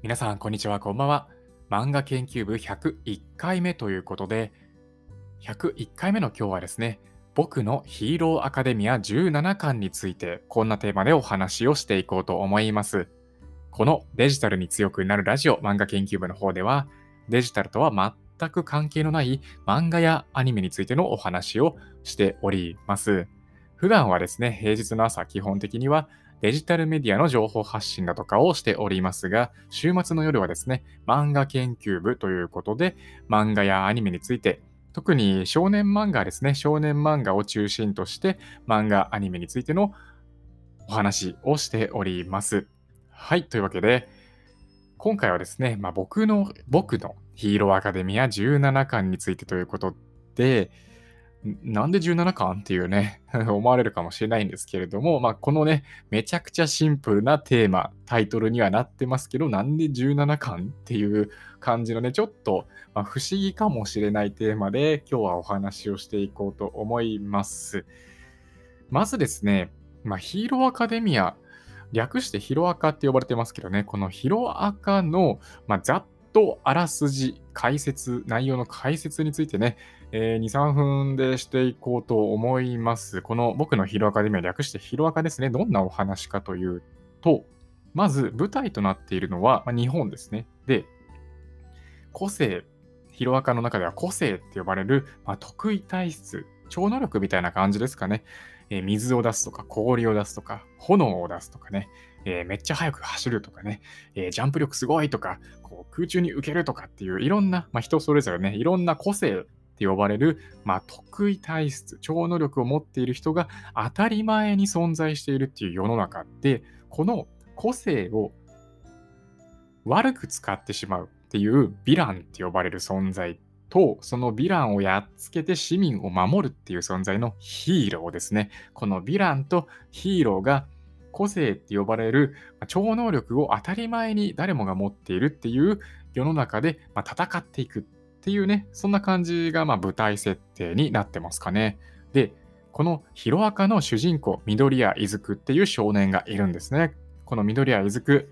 皆さん、こんにちは、こんばんは。漫画研究部101回目ということで、101回目の今日はですね、僕のヒーローアカデミア17巻について、こんなテーマでお話をしていこうと思います。このデジタルに強くなるラジオ漫画研究部の方では、デジタルとは全く関係のない漫画やアニメについてのお話をしております。普段はですね、平日の朝、基本的にはデジタルメディアの情報発信だとかをしておりますが、週末の夜はですね、漫画研究部ということで、漫画やアニメについて、特に少年漫画ですね、少年漫画を中心として、漫画、アニメについてのお話をしております。はい、というわけで、今回はですね、まあ、僕の、僕のヒーローアカデミア17巻についてということで、なんで17巻っていうね 思われるかもしれないんですけれども、まあ、このね、めちゃくちゃシンプルなテーマ、タイトルにはなってますけど、なんで17巻っていう感じのね、ちょっと、ま、不思議かもしれないテーマで、今日はお話をしていこうと思います。まずですね、まあ、ヒーローアカデミア、略してヒロアカって呼ばれてますけどね、このヒロアカの、まあ、ざっとあらすじ、解説、内容の解説についてね、えー、2、3分でしていこうと思います。この僕のヒロアカデミア略してヒロアカですね。どんなお話かというと、まず舞台となっているのは、まあ、日本ですね。で、個性、ヒロアカの中では個性って呼ばれる、まあ、得意体質、超能力みたいな感じですかね。えー、水を出すとか、氷を出すとか、炎を出すとかね、えー、めっちゃ速く走るとかね、えー、ジャンプ力すごいとか、こう空中に浮けるとかっていういろんな、まあ、人それぞれね、いろんな個性って呼ばれる、まあ、得意体質、超能力を持っている人が当たり前に存在しているっていう世の中で、この個性を悪く使ってしまうっていうヴィランって呼ばれる存在と、そのヴィランをやっつけて市民を守るっていう存在のヒーローですね。このヴィランとヒーローが個性って呼ばれる超能力を当たり前に誰もが持っているっていう世の中で戦っていくっていうね、そんな感じがま舞台設定になってますかね。で、このヒロアカの主人公、緑谷いずくっていう少年がいるんですね。この緑谷いずく、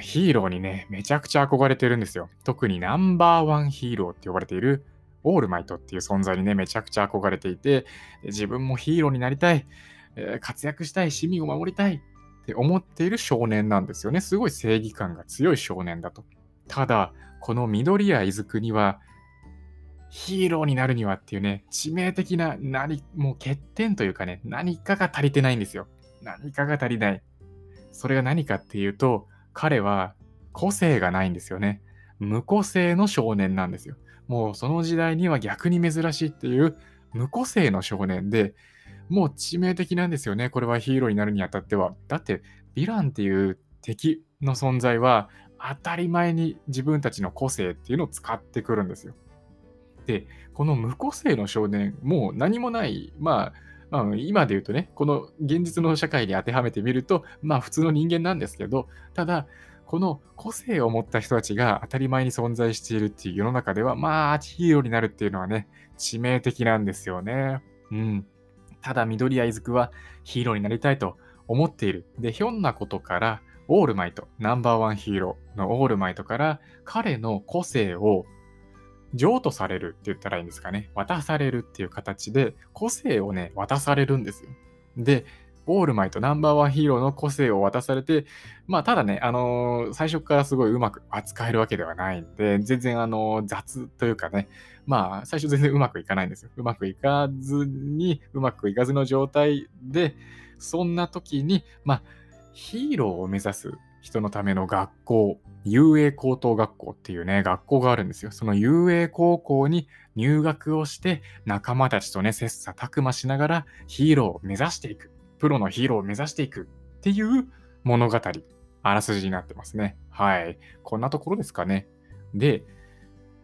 ヒーローにね、めちゃくちゃ憧れてるんですよ。特にナンバーワンヒーローって呼ばれているオールマイトっていう存在にね、めちゃくちゃ憧れていて、自分もヒーローになりたい、えー、活躍したい、市民を守りたいって思っている少年なんですよね。すごい正義感が強い少年だと。ただ、この緑谷伊豆くには、ヒーローになるにはっていうね、致命的な何、もう欠点というかね、何かが足りてないんですよ。何かが足りない。それが何かっていうと、彼は個性がないんですよね。無個性の少年なんですよ。もうその時代には逆に珍しいっていう無個性の少年で、もう致命的なんですよね。これはヒーローになるにあたっては。だって、ヴィランっていう敵の存在は当たり前に自分たちの個性っていうのを使ってくるんですよ。で、この無個性の少年、もう何もない、まあ、まあ、今で言うとね、この現実の社会に当てはめてみると、まあ普通の人間なんですけど、ただ、この個性を持った人たちが当たり前に存在しているっていう世の中では、まあヒーローになるっていうのはね、致命的なんですよね。うん。ただ、緑谷いずくはヒーローになりたいと思っている。で、ひょんなことから、オールマイト、ナンバーワンヒーローのオールマイトから彼の個性を譲渡されるって言ったらいいんですかね。渡されるっていう形で、個性をね、渡されるんですよ。で、オールマイト、ナンバーワンヒーローの個性を渡されて、まあ、ただね、あのー、最初からすごいうまく扱えるわけではないんで、全然、あのー、雑というかね、まあ、最初全然うまくいかないんですよ。うまくいかずに、うまくいかずの状態で、そんな時に、まあ、ヒーローを目指す人のための学校、遊泳高等学校っていうね、学校があるんですよ。その遊泳高校に入学をして、仲間たちとね、切磋琢磨しながらヒーローを目指していく。プロのヒーローを目指していくっていう物語、あらすじになってますね。はい。こんなところですかね。で、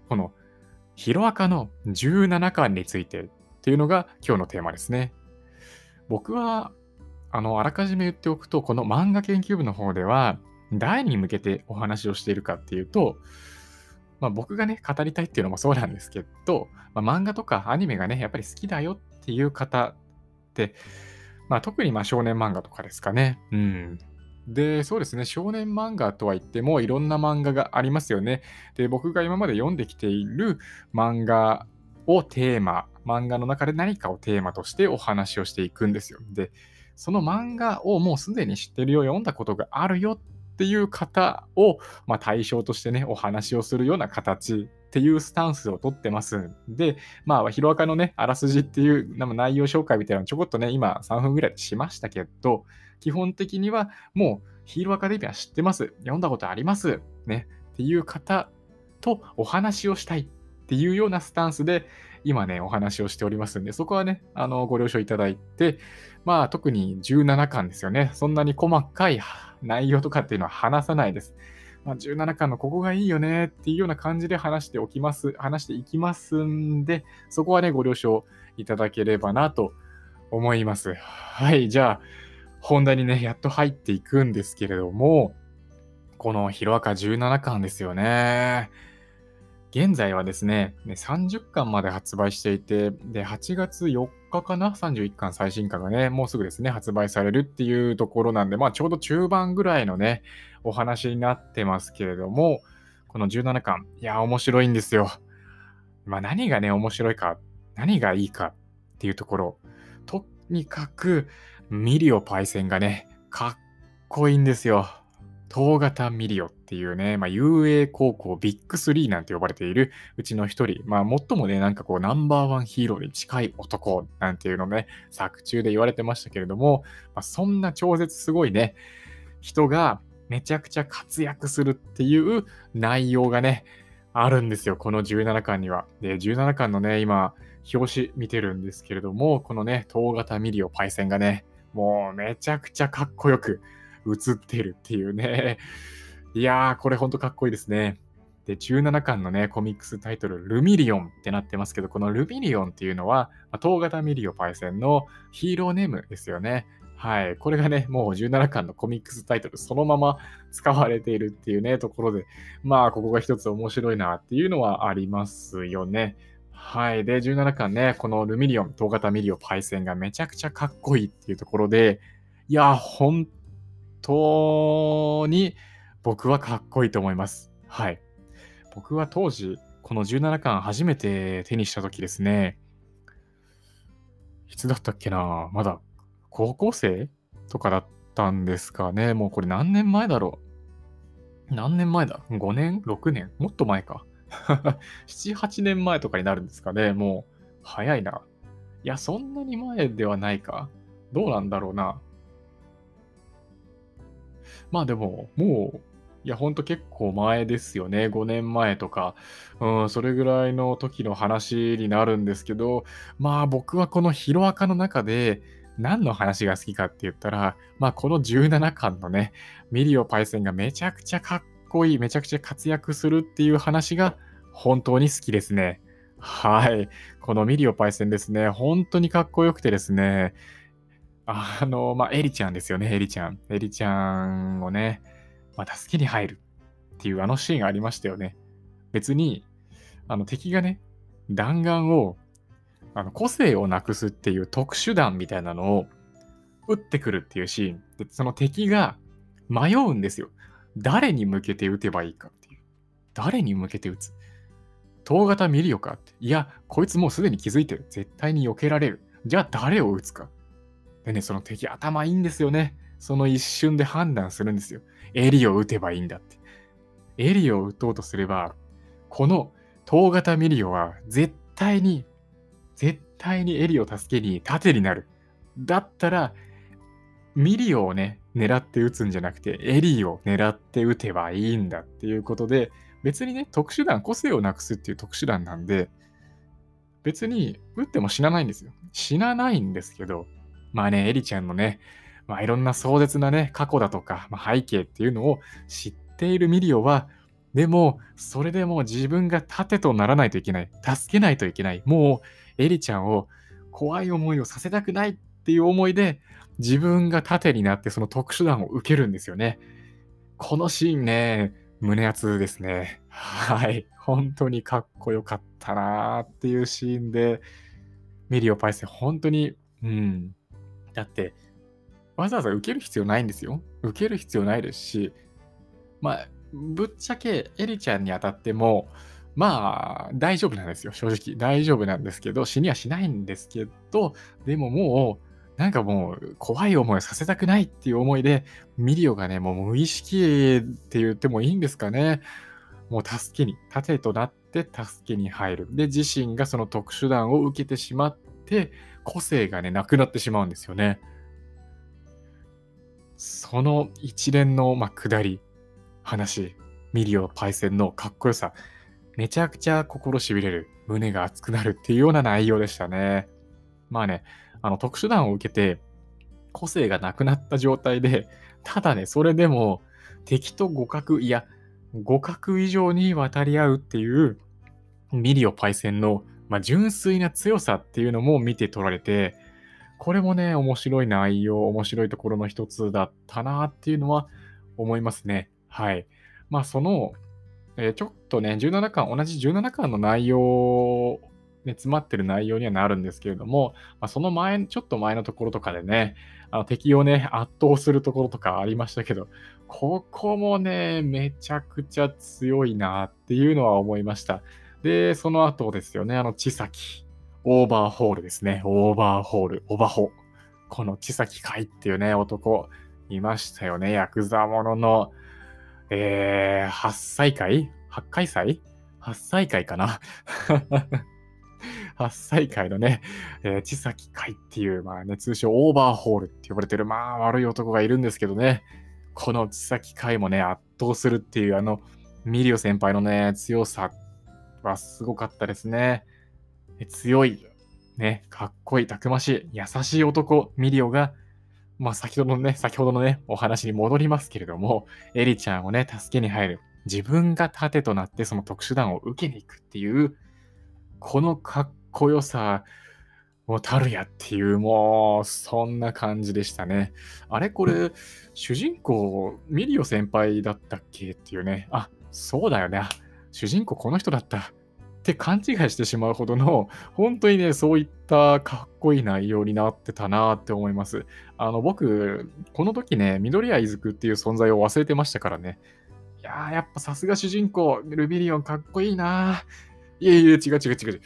このヒロアカの17巻についてっていうのが今日のテーマですね。僕は、あの、あらかじめ言っておくと、この漫画研究部の方では、誰に向けてお話をしているかっていうと、まあ、僕がね、語りたいっていうのもそうなんですけど、まあ、漫画とかアニメがね、やっぱり好きだよっていう方って、まあ、特にま少年漫画とかですかね。うん。で、そうですね、少年漫画とは言ってもいろんな漫画がありますよね。で、僕が今まで読んできている漫画をテーマ、漫画の中で何かをテーマとしてお話をしていくんですよ。で、その漫画をもうすでに知ってるよ、読んだことがあるよっていう方を、まあ、対象としてね、お話をするような形っていうスタンスをとってますで、まあ、ヒロアカのね、あらすじっていう内容紹介みたいなのちょこっとね、今3分ぐらいしましたけど、基本的にはもうヒーローアカデミア知ってます。読んだことあります。ね。っていう方とお話をしたいっていうようなスタンスで、今ね、お話をしておりますんで、そこはね、あの、ご了承いただいて、まあ、特に17巻ですよね。そんなに細かい内容とかっていうのは話さないです。まあ、17巻のここがいいよねっていうような感じで話しておきます、話していきますんで、そこはね、ご了承いただければなと思います。はい、じゃあ、本題にね、やっと入っていくんですけれども、このヒロアカ17巻ですよね。現在はですね、30巻まで発売していて、で、8月4日かな ?31 巻最新巻がね、もうすぐですね、発売されるっていうところなんで、まあちょうど中盤ぐらいのね、お話になってますけれども、この17巻、いや、面白いんですよ。まあ何がね、面白いか、何がいいかっていうところ、とにかく、ミリオパイセンがね、かっこいいんですよ。東型ミリオっていうね、まあ、UA 高校ビッグ3なんて呼ばれているうちの一人、まあ、最もね、なんかこう、ナンバーワンヒーローに近い男なんていうのね、作中で言われてましたけれども、まあ、そんな超絶すごいね、人がめちゃくちゃ活躍するっていう内容がね、あるんですよ、この17巻には。で、17巻のね、今、表紙見てるんですけれども、このね、通形ミリオパイセンがね、もうめちゃくちゃかっこよく映ってるっていうね。いやー、これほんとかっこいいですね。で、17巻のね、コミックスタイトル、ルミリオンってなってますけど、このルミリオンっていうのは、通形ミリオパイセンのヒーローネームですよね。はい。これがね、もう17巻のコミックスタイトルそのまま使われているっていうね、ところで、まあ、ここが一つ面白いなっていうのはありますよね。はい。で、17巻ね、このルミリオン、通形ミリオパイセンがめちゃくちゃかっこいいっていうところで、いや、本当に僕はかっこいいと思います。はい。僕は当時、この17巻初めて手にした時ですね、いつだったっけな？まだ高校生とかだったんですかね。もうこれ何年前だろう？何年前だ ?5 年 ?6 年？もっと前か。7、8年前とかになるんですかね。もう、早いな。いや、そんなに前ではないか。どうなんだろうな。まあでも、もう、いや、ほんと結構前ですよね。5年前とか、うん、それぐらいの時の話になるんですけど、まあ僕はこのヒロアカの中で、何の話が好きかって言ったら、まあこの17巻のね、ミリオパイセンがめちゃくちゃかっこいい、めちゃくちゃ活躍するっていう話が本当に好きですね。はい。このミリオパイセンですね、本当にかっこよくてですね、あの、まあ、エリちゃんですよね、エリちゃん。エリちゃんをね、まあ、助けに入るっていうあのシーンがありましたよね。別に、あの敵がね、弾丸をあの個性をなくすっていう特殊弾みたいなのを撃ってくるっていうシーン。で、その敵が迷うんですよ。誰に向けて撃てばいいかっていう。誰に向けて撃つ？東型見るよかって。いや、こいつもうすでに気づいてる。絶対に避けられる。じゃあ誰を撃つか。でね、その敵頭いいんですよね。その一瞬で判断するんですよ。エリを撃てばいいんだって。エリを撃とうとすれば、この東型ミリオは絶対に、絶対にエリを助けに盾になる。だったら、ミリオをね、狙って撃つんじゃなくて、エリを狙って撃てばいいんだっていうことで、別にね、特殊弾、個性をなくすっていう特殊弾なんで、別に撃っても死なないんですよ。死なないんですけど、まあね、エリちゃんのね、まあいろんな壮絶なね、過去だとか、まあ、背景っていうのを知っているミリオは、でも、それでも自分が盾とならないといけない。助けないといけない。もう、エリちゃんを怖い思いをさせたくないっていう思いで、自分が盾になってその特殊弾を受けるんですよね。このシーンね、胸熱ですね。はい。本当にかっこよかったなーっていうシーンで、ミリオパイセン、本当に、うん。だって、わざわざ受ける必要ないんですよ。受ける必要ないですし、まあ、ぶっちゃけエリちゃんに当たっても、まあ、大丈夫なんですよ、正直。大丈夫なんですけど、死にはしないんですけど、でももう、なんかもう、怖い思いをさせたくないっていう思いで、ミリオがね、もう無意識って言ってもいいんですかね。もう助けに、盾となって助けに入る。で、自身がその特殊弾を受けてしまって、個性がね、なくなってしまうんですよね。その一連の、まあ、下り、話、ミリオパイセンのかっこよさ、めちゃくちゃ心しびれる、胸が熱くなるっていうような内容でしたね。まあね、あの特殊弾を受けて、個性がなくなった状態で、ただね、それでも敵と互角、いや、互角以上に渡り合うっていうミリオパイセンの、まあ、純粋な強さっていうのも見て取られて、これもね、面白い内容、面白いところの一つだったなっていうのは思いますね。はい。まあ、その、えー、ちょっとね、17巻、同じ17巻の内容、ね、詰まってる内容にはなるんですけれども、まあ、その前、ちょっと前のところとかでね、あの敵をね、圧倒するところとかありましたけど、ここもね、めちゃくちゃ強いなっていうのは思いました。で、その後ですよね、あの、千崎、オーバーホールですね。オーバーホール、オバホ。この千崎海っていうね、男、いましたよね。ヤクザものの、えー、8歳会 ?8 回祭 ?8 歳会かな？8歳会のね、えー、千崎会っていう、まあね、通称オーバーホールって呼ばれてる、まあ悪い男がいるんですけどね、この千崎会もね、圧倒するっていう、あの、ミリオ先輩のね、強さはすごかったですね。強い、ね、かっこいい、たくましい、優しい男、ミリオが、まあ先ほどのね、先ほどのね、お話に戻りますけれども、エリちゃんをね、助けに入る。自分が盾となってその特殊弾を受けに行くっていう、このかっこよさ、もうたるやっていう、もう、そんな感じでしたね。あれこれ、主人公、ミリオ先輩だったっけっていうね。あ、そうだよね。主人公この人だった。って勘違いしてしまうほどの、本当にね、そういったかっこいい内容になってたなって思います。あの、僕、この時ね、緑谷いずくっていう存在を忘れてましたからね。いやー、やっぱさすが主人公、ルビリオンかっこいいないやいや、違う違う違う違う、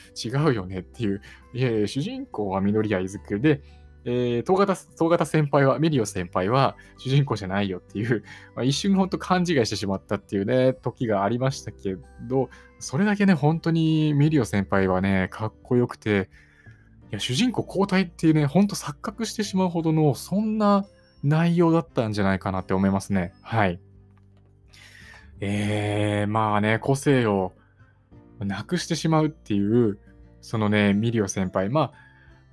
違うよねっていう。いやいや、主人公は緑谷いずくで、えー、東型、東型先輩は、ミリオ先輩は主人公じゃないよっていう、まあ、一瞬ほんと勘違いしてしまったっていうね、時がありましたけど、それだけね、本当にミリオ先輩はね、かっこよくて、いや、主人公交代っていうね、ほんと錯覚してしまうほどの、そんな内容だったんじゃないかなって思いますね。はい。えー、まあね、個性をなくしてしまうっていう、そのね、ミリオ先輩、まあ、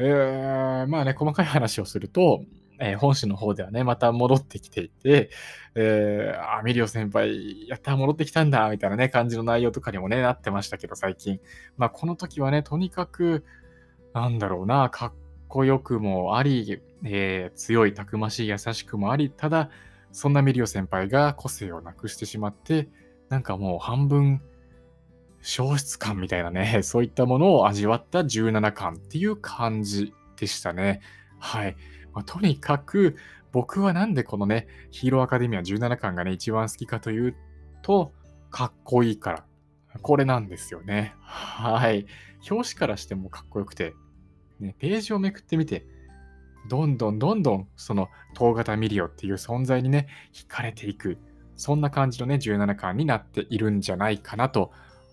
えー、まあね、細かい話をすると、えー、本誌の方ではね、また戻ってきていて、えー、あ、ミリオ先輩、やった戻ってきたんだ、みたいなね、感じの内容とかにもね、なってましたけど、最近。まあ、この時はね、とにかく、なんだろうな、かっこよくもあり、えー、強い、たくましい、優しくもあり、ただ、そんなミリオ先輩が個性をなくしてしまって、なんかもう半分、消失感みたいなね、そういったものを味わった17巻っていう感じでしたね。はい。まあ、とにかく、僕はなんでこのね、ヒーローアカデミア17巻がね、一番好きかというと、かっこいいから。これなんですよね。はい。表紙からしてもかっこよくて、ね、ページをめくってみて、どんどんどんどんその東型ミリオっていう存在にね、惹かれていく。そんな感じのね、17巻になっているんじゃないかなと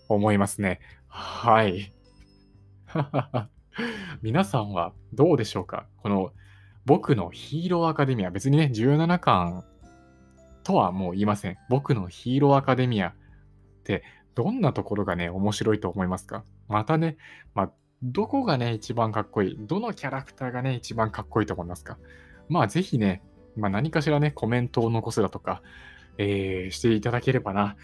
思いますね。はい。皆さんはどうでしょうか？この僕のヒーローアカデミア、別にね、17巻とはもう言いません。僕のヒーローアカデミアってどんなところがね、面白いと思いますか？またね、まあ、どこがね、一番かっこいい？どのキャラクターがね、一番かっこいいと思いますか？まあ、ぜひね、まあ、何かしらね、コメントを残すだとか、えー、していただければな。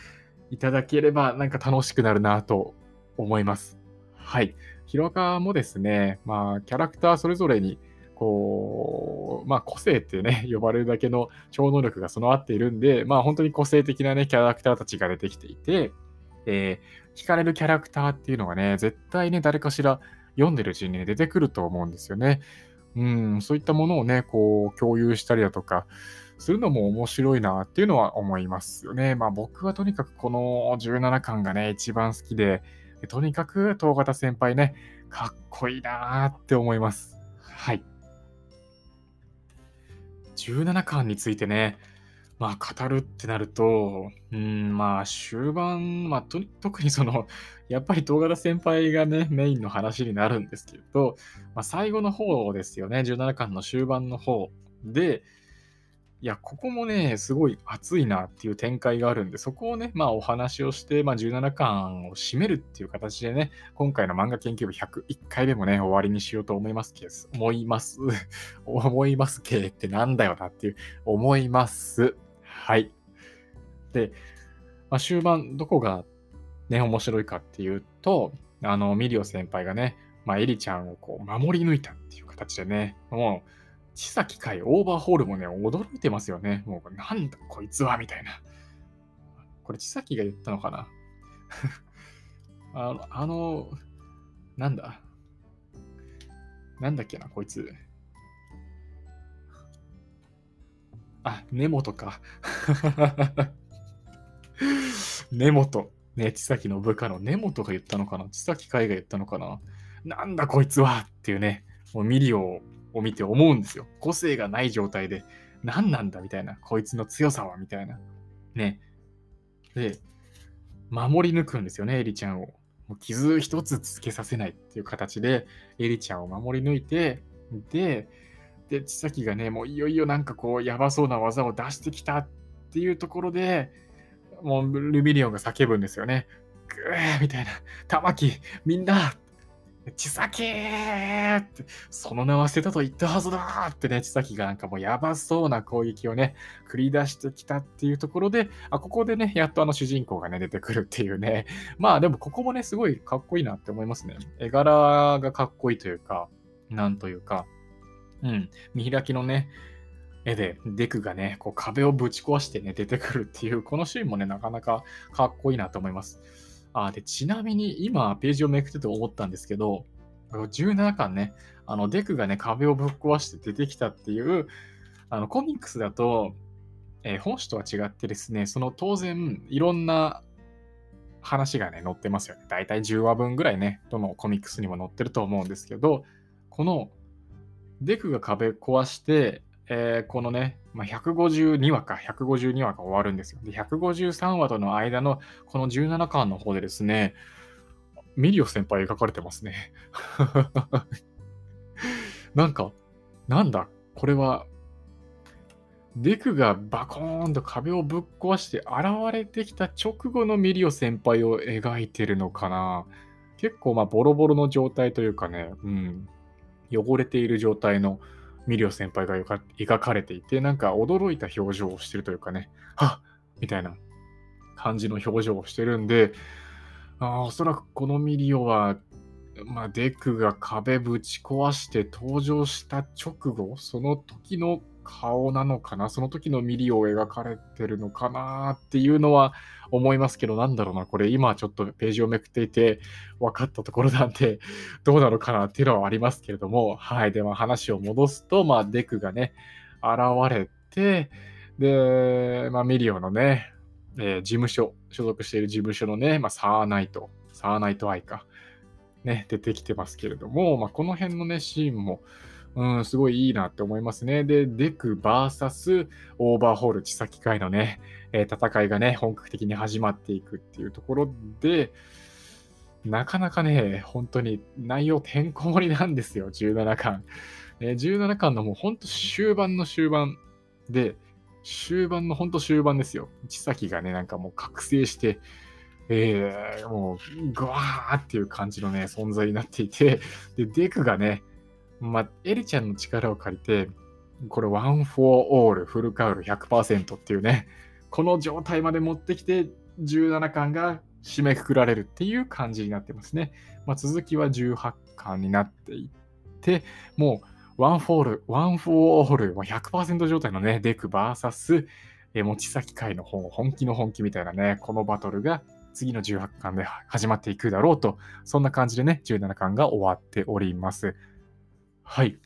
いただければなんか楽しくなるなと思います。はい。ヒロアカもですね、まあ、キャラクターそれぞれに、こう、まあ、個性ってね、呼ばれるだけの超能力が備わっているんで、まあ、本当に個性的なね、キャラクターたちが出てきていて、えー、惹かれるキャラクターっていうのがね、絶対ね、誰かしら読んでるうちに、ね、出てくると思うんですよね。うん、そういったものをね、こう共有したりだとか、するのも面白いなっていうのは思いますよね。まあ僕はとにかくこの17巻がね、一番好きで、とにかく東方先輩ね、かっこいいなって思います。はい。17巻についてね、まあ語るってなると、うん、まあ終盤、まあと特にその、やっぱり東方先輩がね、メインの話になるんですけど、まあ最後の方ですよね、17巻の終盤の方で、いや、ここもね、すごい熱いなっていう展開があるんで、そこをね、まあお話をして、まあ17巻を締めるっていう形でね、今回の漫画研究部101回目もね、終わりにしようと思いますけど、思います。思いますけってなんだよなっていう、思います。はい。で、まあ、終盤どこがね、面白いかっていうと、あの、ミリオ先輩がね、まあ、エリちゃんをこう守り抜いたっていう形でね、もう、千崎海オーバーホールもね、驚いてますよね。もう、なんだこいつはみたいな。これ、千崎が言ったのかな？あの、あの、なんだ？なんだっけな、こいつ。あ、根本か。根本。ね、千崎の部下の根本が言ったのかな？千崎海が言ったのかな？なんだこいつはっていうね、もうミリオを見て思うんですよ。個性がない状態で、何なんだみたいな。こいつの強さはみたいな。ね。で、守り抜くんですよね、エリちゃんを。もう傷一つつけさせないっていう形で、エリちゃんを守り抜いて、で、で、千崎がね、もういよいよなんかこう、やばそうな技を出してきたっていうところで、もうルミリオンが叫ぶんですよね。ぐーみたいな。玉木、みんな千崎って、その名は捨てたと言ったはずだってね、千崎がなんかもうやばそうな攻撃をね、繰り出してきたっていうところで、あ、ここでね、やっとあの主人公がね、出てくるっていうね。まあでもここもね、すごいかっこいいなって思いますね。絵柄がかっこいいというか、なんというか、うん、見開きのね、絵でデクがね、こう壁をぶち壊してね、出てくるっていう、このシーンもね、なかなかかっこいいなと思います。あで、ちなみに今ページをめくってて思ったんですけど、17巻ね、あのデクがね、壁をぶっ壊して出てきたっていう、あのコミックスだと、えー、本誌とは違ってですね、その当然いろんな話がね、載ってますよね。だいたい10話分ぐらいね、どのコミックスにも載ってると思うんですけど、このデクが壁壊して、えー、このね、まあ、152話か、152話が終わるんですよ。で、153話との間のこの17巻の方でですね、ミリオ先輩描かれてますね。なんか、なんだ、これは、デクがバコーンと壁をぶっ壊して現れてきた直後のミリオ先輩を描いてるのかな。結構まあボロボロの状態というかね、うん、汚れている状態のミリオ先輩が描かれていて、なんか驚いた表情をしてるというかね、はっみたいな感じの表情をしてるんで、あおそらくこのミリオは、まあ、デクが壁ぶち壊して登場した直後、その時の顔なのかな？その時のミリオを描かれてるのかなっていうのは思いますけど、なんだろうな、これ。今ちょっとページをめくっていて分かったところなんで、どうなのかなっていうのはありますけれども、はい。で、は話を戻すと、まあ、デクがね、現れて、で、まあ、ミリオのね、えー、事務所、所属している事務所のね、まあ、サーナイト、サーナイトアイか、ね、出てきてますけれども、まあ、この辺のね、シーンも、うん、すごいいいなって思いますね。で、デク VS オーバーホール、千崎会のね、えー、戦いがね、本格的に始まっていくっていうところで、なかなかね、本当に内容てんこ盛りなんですよ、17巻。えー、17巻のもう本当終盤の終盤で、終盤の本当終盤ですよ。千崎がね、なんかもう覚醒して、えー、もう、グワーっていう感じのね、存在になっていて、で、デクがね、まあ、エリちゃんの力を借りて、これ、ワン・フォー・オール、フルカウル100%っていうね、この状態まで持ってきて、17巻が締めくくられるっていう感じになってますね。まあ、続きは18巻になっていって、もう、ワン・フォール、ワン・フォー・オール、100%状態のね、デク VS、え、治崎廻の方、本気の本気みたいなね、このバトルが次の18巻で始まっていくだろうと、そんな感じでね、17巻が終わっております。はい。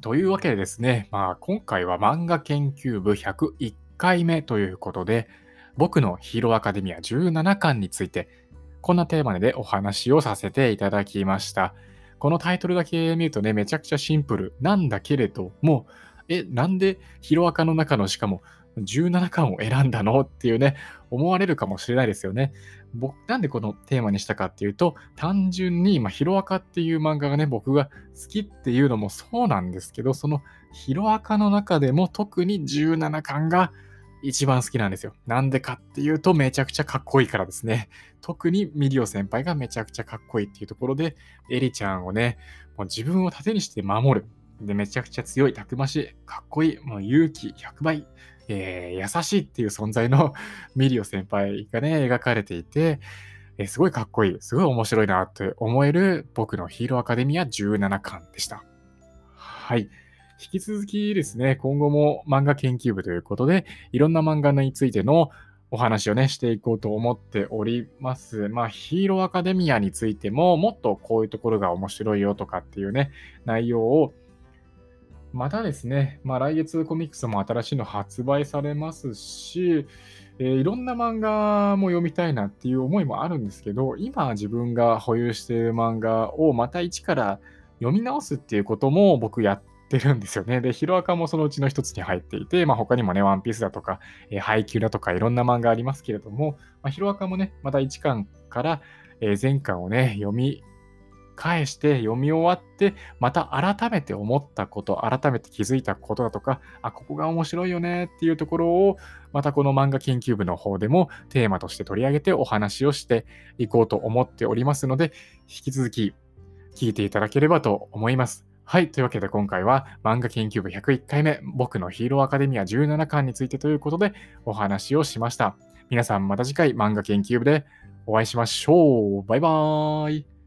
というわけでですね、まあ、今回は漫画研究部101回目ということで、僕のヒーローアカデミア17巻について、こんなテーマでお話をさせていただきました。このタイトルだけ見るとね、めちゃくちゃシンプルなんだけれども、え、なんでヒロアカの中のしかも17巻を選んだの？っていうね、思われるかもしれないですよね。僕、なんでこのテーマにしたかっていうと、単純に、まあ、ヒロアカっていう漫画がね、僕が好きっていうのもそうなんですけど、そのヒロアカの中でも特に17巻が一番好きなんですよ。なんでかっていうと、めちゃくちゃかっこいいからですね。特にミリオ先輩がめちゃくちゃかっこいいっていうところで、エリちゃんをね、もう自分を盾にして守る。で、めちゃくちゃ強い、たくましい、かっこいい、もう勇気100倍、えー、優しいっていう存在の ミリオ先輩がね、描かれていて、えー、すごいかっこいい、すごい面白いなって思える僕のヒーローアカデミア17巻でした。はい。引き続きですね、今後も漫画研究部ということで、いろんな漫画についてのお話をね、していこうと思っております。まあ、ヒーローアカデミアについても、もっとこういうところが面白いよとかっていうね、内容をまたですね、まあ、来月コミックスも新しいの発売されますし、えー、いろんな漫画も読みたいなっていう思いもあるんですけど、今自分が保有している漫画をまた一から読み直すっていうことも僕やってるんですよね。で、ヒロアカもそのうちの一つに入っていて、まあ、他にもね、ワンピースだとか、えー、配給だとかいろんな漫画ありますけれども、まあ、ヒロアカもね、また1巻から、えー、前巻をね、読み返して読み終わって、また改めて思ったこと、改めて気づいたことだとか、あ、ここが面白いよねっていうところを、またこの漫画研究部の方でもテーマとして取り上げてお話をしていこうと思っておりますので、引き続き聞いていただければと思います。はい。というわけで今回は漫画研究部101回目、僕のヒーローアカデミア17巻についてということでお話をしました。皆さんまた次回漫画研究部でお会いしましょう。バイバーイ。